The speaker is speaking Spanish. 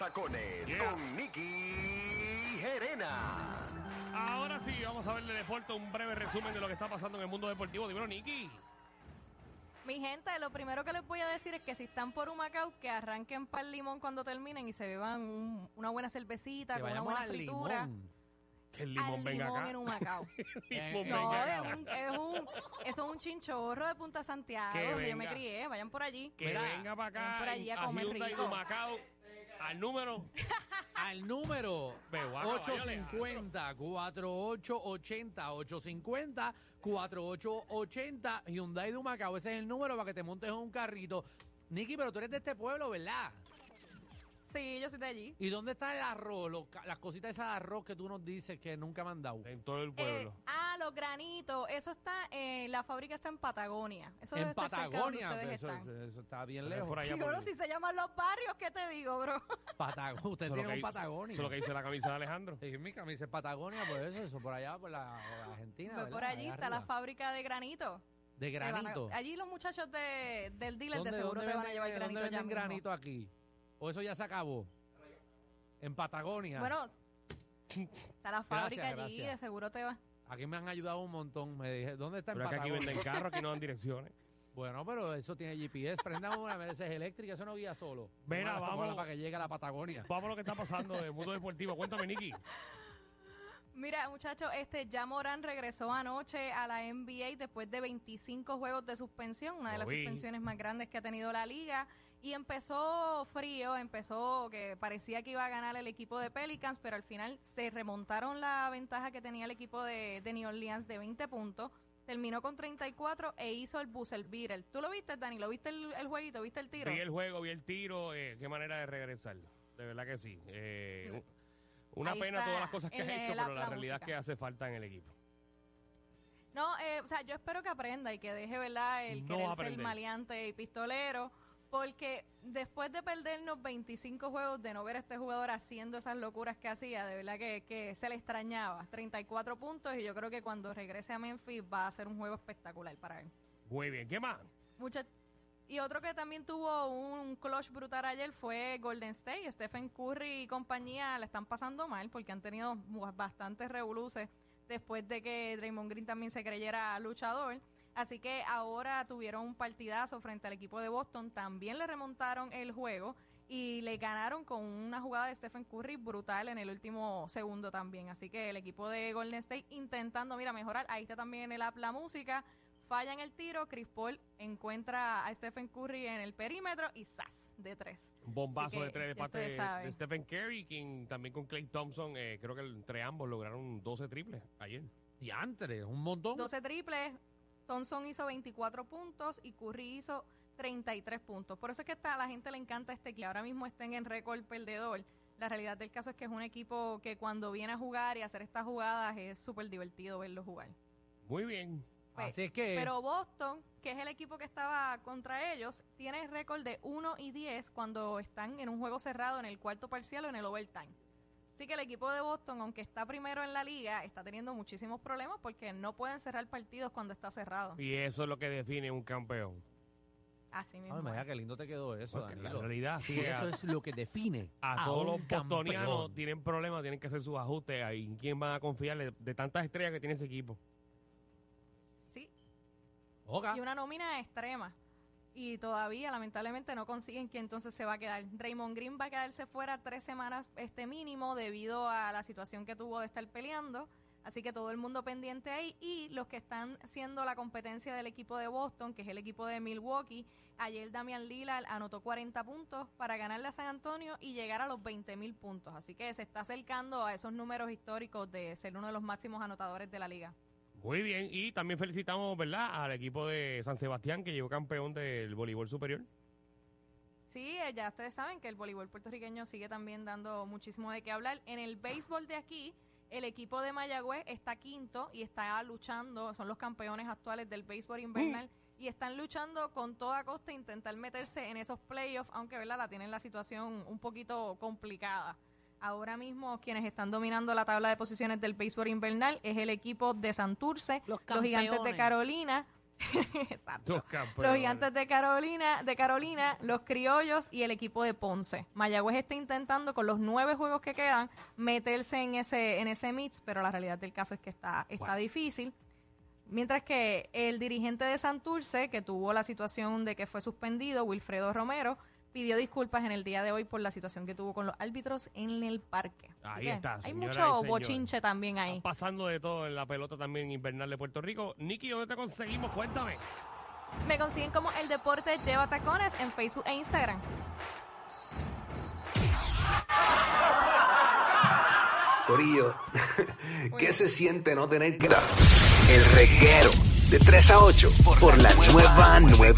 Patacones Yeah. con Nicky Gerena. Ahora sí, vamos a ver de deporte un breve resumen de lo que está pasando en el mundo deportivo. Dímelo, Nicky. Mi gente, lo primero que les voy a decir es que si están por Humacao, que arranquen para el limón cuando terminen y se beban un- una buena cervecita Que con una buena fritura. limón. Que el limón al venga limón acá. en Humacao. El limón No, venga es acá. un, es un, eso es un chinchorro de Punta Santiago, Que donde yo me crié. Vayan por allí. Que Mira, venga para acá por allí a a comer rico. de Macao al número Al número Veo, a caballo le 850 4880 850 4880 Hyundai de Humacao. Ese es el número para que te montes en un carrito. Nicky, pero tú eres de este pueblo, ¿verdad? Sí, yo soy de allí. ¿Y dónde está el arroz? Los ca- las cositas esas de arroz que tú nos dices que nunca me han dado. en todo el Eh, pueblo. ah, los granitos. Eso está, eh, la fábrica está en Patagonia. Eso debe en estar cerca de donde Patagonia. ustedes pero están. eso, eso está bien lejos. por allá Sí, por- si se llaman los barrios, ¿qué te digo, bro? Patagonia. Usted Eso es lo tiene que un dice- Patagonia. Eso es lo que dice la camisa de Alejandro. Sí, mi camisa es Patagonia, por eso, eso por allá, por la, por Argentina. Pues ¿verdad? por allí Allá está la arriba. fábrica de granito. De Te van a- granito. allí los muchachos de, del dealer de ¿Dónde- seguro dónde te van a venden- llevar dónde granito ya venden mismo. granito aquí? ¿O eso ya se acabó? En Patagonia. Bueno, está la fábrica allí, gracias. de seguro te va. Aquí me han ayudado un montón. Me dije, ¿dónde está en Pero es que aquí venden carros, aquí no dan direcciones. Bueno, pero eso tiene GPS. Prendan una Mercedes eléctrica, eso no guía solo. Mira, vamos. para que llegue a la Patagonia. Vamos a lo que está pasando en el mundo deportivo. Cuéntame, Nicky. Mira, muchachos, este ya Morán regresó anoche a la NBA después de 25 juegos de suspensión, una de las suspensiones más grandes que ha tenido la liga. Y empezó frío, empezó que parecía que iba a ganar el equipo de Pelicans, pero al final se remontaron la ventaja que tenía el equipo de, de New Orleans de 20 puntos. Terminó con 34 e hizo el buzzer beater. ¿Tú lo viste, Dani? ¿Lo viste el, el jueguito? ¿Viste el tiro? Vi el juego, vi el tiro. eh, qué manera de regresar. De verdad que sí. Eh, un- una Ahí pena todas las cosas que el- ha hecho, la- pero la, la realidad es que hace falta en el equipo. No, eh, o sea, yo espero que aprenda y que deje, ¿verdad? El No querer va a ser aprender. maleante y pistolero. Porque después de perdernos 25 juegos, de no ver a este jugador haciendo esas locuras que hacía, de verdad que, que se le extrañaba. 34 puntos y yo creo que cuando regrese a Memphis va a ser un juego espectacular para él. Muy bien. ¿Qué más? Mucha- y otro que también tuvo un clutch brutal ayer fue Golden State. Stephen Curry y compañía la están pasando mal porque han tenido bastantes revoluces después de que Draymond Green también se creyera luchador. Así que ahora tuvieron un partidazo frente al equipo de Boston. También le remontaron el juego y le ganaron con una jugada de Stephen Curry brutal en el último segundo también. Así que el equipo de Golden State intentando, mira, mejorar. Ahí está también en el app la música. Falla en el tiro, Chris Paul encuentra a Stephen Curry en el perímetro y ¡zas! de tres. Un bombazo que de tres de parte de Stephen Curry, quien también con Clay Thompson, eh, creo que entre ambos lograron 12 triples ayer. Diantre, un montón. 12 triples, Thompson hizo 24 puntos y Curry hizo 33 puntos. Por eso es que está, a la gente le encanta este equipo. Ahora mismo estén en récord perdedor. La realidad del caso es que es un equipo que cuando viene a jugar y a hacer estas jugadas es súper divertido verlo jugar. Muy bien. Pues, Así es que- Pero Boston, que es el equipo que estaba contra ellos, tiene récord de 1 y 10 cuando están en un juego cerrado en el cuarto parcial o en el overtime. Así que el equipo de Boston, aunque está primero en la liga, está teniendo muchísimos problemas porque no pueden cerrar partidos cuando está cerrado. Y eso es lo que define un campeón. Así mismo. Ay, qué lindo te quedó eso, Porque la Danilo. realidad sí eso es lo que define A todos los campeón. bostonianos tienen problemas, tienen que hacer sus ajustes. ¿En quién van a confiar de, de tantas estrellas que tiene ese equipo? Sí, Oga. y una nómina extrema. Y todavía, lamentablemente, no consiguen que entonces se va a quedar. Draymond Green va a quedarse fuera tres semanas este mínimo debido a la situación que tuvo de estar peleando. Así que todo el mundo pendiente ahí. Y los que están siendo la competencia del equipo de Boston, que es el equipo de Milwaukee, ayer Damian Lillard anotó 40 puntos para ganarle a San Antonio y llegar a los 20 mil puntos. Así que se está acercando a esos números históricos de ser uno de los máximos anotadores de la liga. Muy bien. Y también felicitamos, ¿verdad?, al equipo de San Sebastián que llegó campeón del voleibol superior. Sí, eh, ya ustedes saben que el voleibol puertorriqueño sigue también dando muchísimo de qué hablar. En el béisbol de aquí, el equipo de Mayagüez está quinto y está luchando, son los campeones actuales del béisbol invernal y están luchando con toda costa intentar meterse en esos playoffs, aunque ¿verdad? la tienen la situación un poquito complicada. Ahora mismo quienes están dominando la tabla de posiciones del béisbol invernal es el equipo de Santurce, Los los gigantes de. Carolina Exacto. Los gigantes de Carolina, de Carolina, los criollos y el equipo de Ponce. Mayagüez está intentando con los nueve juegos que quedan meterse en ese, en ese mix, pero la realidad del caso es que está, está difícil. Mientras que el dirigente de Santurce, que tuvo la situación de que fue suspendido, Wilfredo Romero, pidió disculpas en el día de hoy por la situación que tuvo con los árbitros en el parque. Ahí que está, Hay mucho bochinche también ahí. Pasando de todo en la pelota también invernal de Puerto Rico. Nicky, ¿dónde te conseguimos? Cuéntame. Me consiguen como El Deporte Lleva Tacones en Facebook e Instagram. Corillo, ¿qué se siente no tener que El reguero de 3 a 8 por la nueva 9.